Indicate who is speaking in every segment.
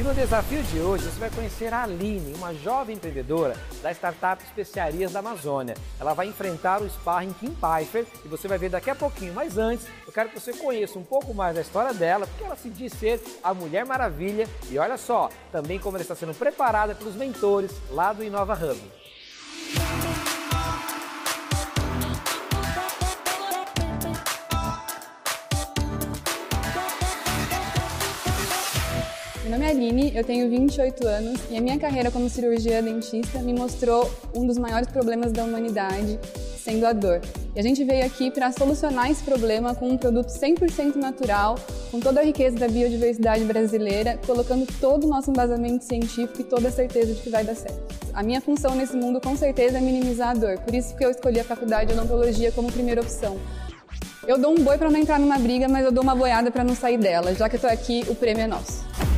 Speaker 1: E no desafio de hoje você vai conhecer a Aline, uma jovem empreendedora da startup Especiarias da Amazônia. Ela vai enfrentar o sparring Kim Pfeiffer e você vai ver daqui a pouquinho. Mas antes, eu quero que você conheça um pouco mais da história dela, porque ela se diz ser a Mulher Maravilha e olha só, também como ela está sendo preparada pelos mentores lá do Inova Hub.
Speaker 2: Meu nome é Aline, eu tenho 28 anos e a minha carreira como cirurgia dentista me mostrou um dos maiores problemas da humanidade, sendo a dor. E a gente veio aqui para solucionar esse problema com um produto 100% natural, com toda a riqueza da biodiversidade brasileira, colocando todo o nosso embasamento científico e toda a certeza de que vai dar certo. A minha função nesse mundo com certeza é minimizar a dor, por isso que eu escolhi a faculdade de odontologia como primeira opção. Eu dou um boi para não entrar numa briga, mas eu dou uma boiada para não sair dela. Já que eu tô aqui, o prêmio é nosso.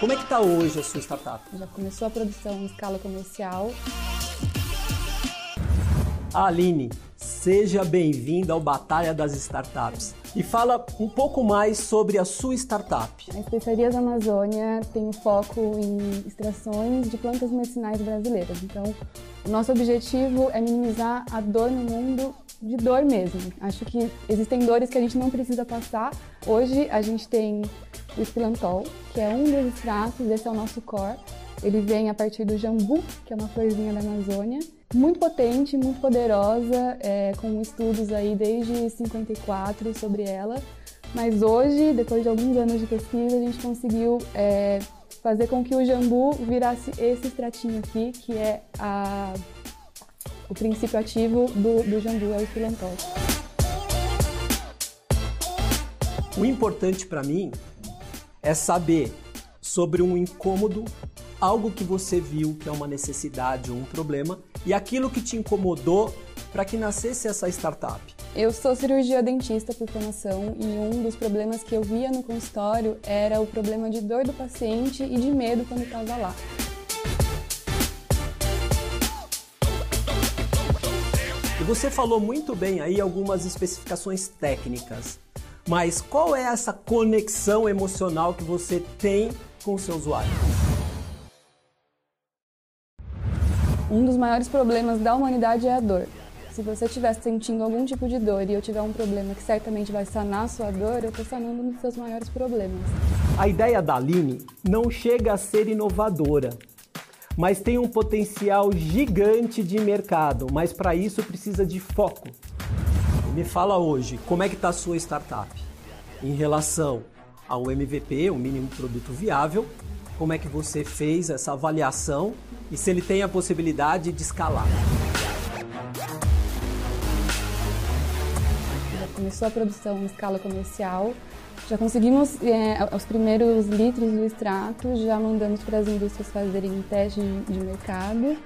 Speaker 3: Como é que está hoje a sua startup?
Speaker 2: Já começou a produção em escala comercial.
Speaker 3: Aline, seja bem-vinda ao Batalha das Startups. E fala um pouco mais sobre a sua startup.
Speaker 2: A Especiarias Amazônia tem foco em extrações de plantas medicinais brasileiras. Então, o nosso objetivo é minimizar a dor no mundo de dor mesmo. Acho que existem dores que a gente não precisa passar. Hoje a gente tem o espilantol, que é um dos extratos, esse é o nosso core. Ele vem a partir do jambu, que é uma florzinha da Amazônia. Muito potente, muito poderosa, é, com estudos aí desde 54 sobre ela. Mas hoje, depois de alguns anos de pesquisa, a gente conseguiu é, fazer com que o jambu virasse esse extratinho aqui, que é a, o princípio ativo do, do jambu, é o filantol.
Speaker 3: O importante para mim é saber sobre um incômodo, algo que você viu que é uma necessidade ou um problema e aquilo que te incomodou para que nascesse essa startup.
Speaker 2: Eu sou cirurgia dentista por formação e um dos problemas que eu via no consultório era o problema de dor do paciente e de medo quando estava lá.
Speaker 3: E você falou muito bem aí algumas especificações técnicas. Mas qual é essa conexão emocional que você tem com o seu usuário?
Speaker 2: Um dos maiores problemas da humanidade é a dor. Se você estiver sentindo algum tipo de dor e eu tiver um problema que certamente vai sanar a sua dor, eu estou sanando um dos seus maiores problemas.
Speaker 3: A ideia da Aline não chega a ser inovadora, mas tem um potencial gigante de mercado, mas para isso precisa de foco. Me fala hoje, como é que está a sua startup em relação ao MVP, o mínimo produto viável? Como é que você fez essa avaliação e se ele tem a possibilidade de escalar?
Speaker 2: Já começou a produção em escala comercial, já conseguimos é, os primeiros litros do extrato, já mandamos para as indústrias fazerem teste de, de mercado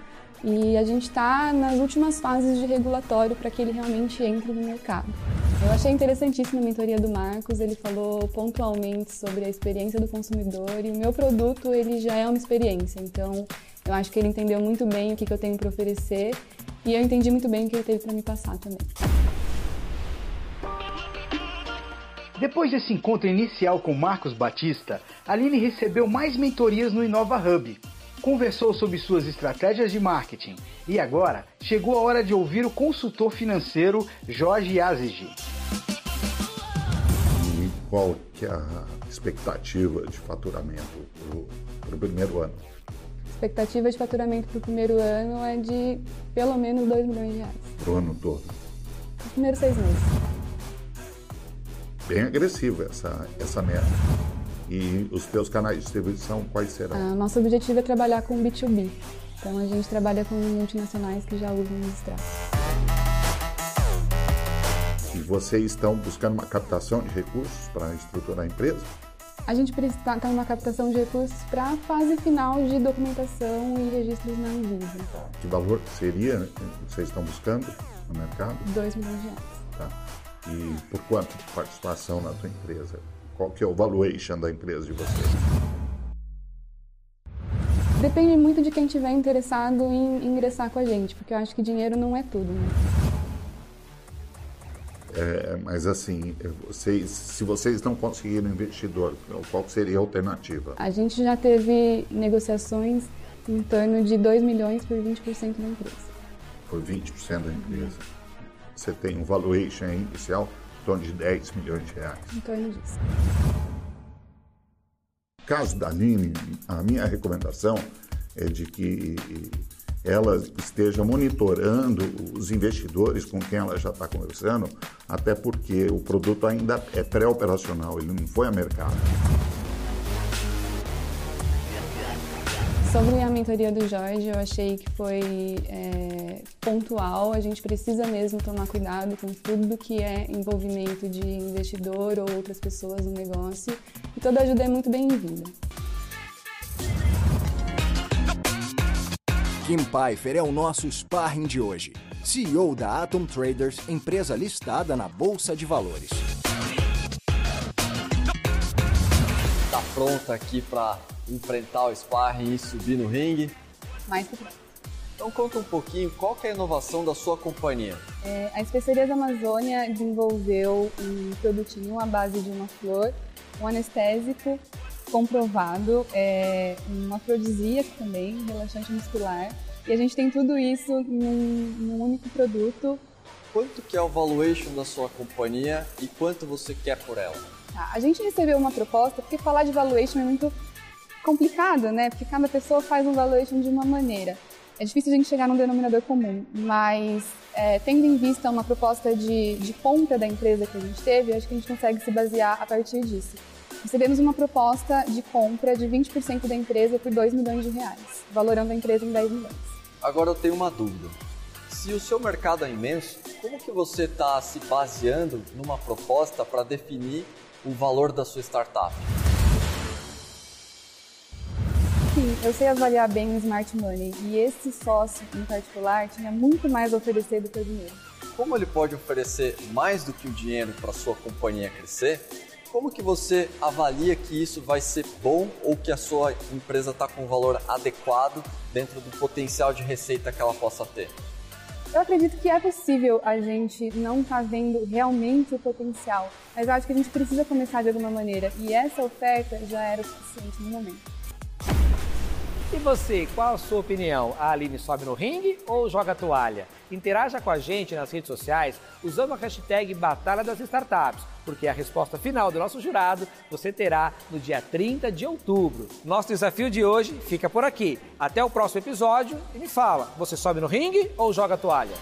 Speaker 2: e a gente está nas últimas fases de regulatório para que ele realmente entre no mercado. Eu achei interessantíssima a mentoria do Marcos, ele falou pontualmente sobre a experiência do consumidor e o meu produto ele já é uma experiência, então eu acho que ele entendeu muito bem o que, que eu tenho para oferecer e eu entendi muito bem o que ele teve para me passar também.
Speaker 4: Depois desse encontro inicial com Marcos Batista, Aline recebeu mais mentorias no Inova Hub, conversou sobre suas estratégias de marketing e agora chegou a hora de ouvir o consultor financeiro Jorge Azigi.
Speaker 5: E qual que é a expectativa de faturamento para o primeiro ano?
Speaker 2: A expectativa de faturamento para o primeiro ano é de pelo menos 2 milhões de reais.
Speaker 5: Para o ano todo?
Speaker 2: Os primeiros seis meses.
Speaker 5: Bem agressiva essa, essa meta. E os teus canais de distribuição quais serão?
Speaker 2: Ah, nosso objetivo é trabalhar com B2B. Então a gente trabalha com multinacionais que já usam os extratos.
Speaker 5: E vocês estão buscando uma captação de recursos para estruturar a empresa?
Speaker 2: A gente está tá numa captação de recursos para a fase final de documentação e registros na Anvisa.
Speaker 5: Que valor seria vocês estão buscando no mercado?
Speaker 2: 2 milhões de reais.
Speaker 5: Tá. E por quanto de participação na tua empresa? Qual que é o valuation da empresa de vocês?
Speaker 2: Depende muito de quem estiver interessado em ingressar com a gente, porque eu acho que dinheiro não é tudo. Né?
Speaker 5: É, Mas assim, vocês, se vocês não conseguirem investidor, qual seria a alternativa?
Speaker 2: A gente já teve negociações em torno de 2 milhões por 20% da empresa.
Speaker 5: Por 20% da empresa. Você tem um valuation inicial torno de 10 milhões de reais.
Speaker 2: Em torno disso.
Speaker 5: No caso da Aline, a minha recomendação é de que ela esteja monitorando os investidores com quem ela já está conversando, até porque o produto ainda é pré-operacional, ele não foi a mercado.
Speaker 2: Sobre a mentoria do Jorge, eu achei que foi é, pontual. A gente precisa mesmo tomar cuidado com tudo que é envolvimento de investidor ou outras pessoas no negócio. E toda ajuda é muito bem-vinda.
Speaker 6: Kim Pfeiffer é o nosso sparring de hoje. CEO da Atom Traders, empresa listada na Bolsa de Valores.
Speaker 7: Tá pronta aqui para enfrentar o sparring e subir no ringue?
Speaker 2: Mais que pronto.
Speaker 7: Então conta um pouquinho qual é a inovação da sua companhia.
Speaker 2: É, a Especiarias Amazônia desenvolveu um produtinho à base de uma flor, um anestésico comprovado, é um afrodisíaco também, relaxante muscular. E a gente tem tudo isso num, num único produto.
Speaker 7: Quanto que é o valuation da sua companhia e quanto você quer por ela?
Speaker 2: Tá, a gente recebeu uma proposta, porque falar de valuation é muito complicado, né? Porque cada pessoa faz um valuation de uma maneira. É difícil a gente chegar num denominador comum, mas é, tendo em vista uma proposta de, de compra da empresa que a gente teve, acho que a gente consegue se basear a partir disso. Recebemos uma proposta de compra de 20% da empresa por 2 milhões de reais, valorando a empresa em 10 milhões.
Speaker 7: Agora eu tenho uma dúvida. Se o seu mercado é imenso, como que você está se baseando numa proposta para definir o valor da sua startup?
Speaker 2: Sim, eu sei avaliar bem o smart money e esse sócio em particular tinha muito mais a oferecer do que o dinheiro.
Speaker 7: Como ele pode oferecer mais do que o dinheiro para sua companhia crescer? Como que você avalia que isso vai ser bom ou que a sua empresa está com um valor adequado dentro do potencial de receita que ela possa ter?
Speaker 2: Eu acredito que é possível a gente não estar tá vendo realmente o potencial, mas eu acho que a gente precisa começar de alguma maneira e essa oferta já era o suficiente no momento.
Speaker 1: E você, qual a sua opinião? A Aline sobe no ringue ou joga toalha? Interaja com a gente nas redes sociais usando a hashtag Batalha das Startups, porque a resposta final do nosso jurado você terá no dia 30 de outubro. Nosso desafio de hoje fica por aqui. Até o próximo episódio e me fala, você sobe no ringue ou joga toalha?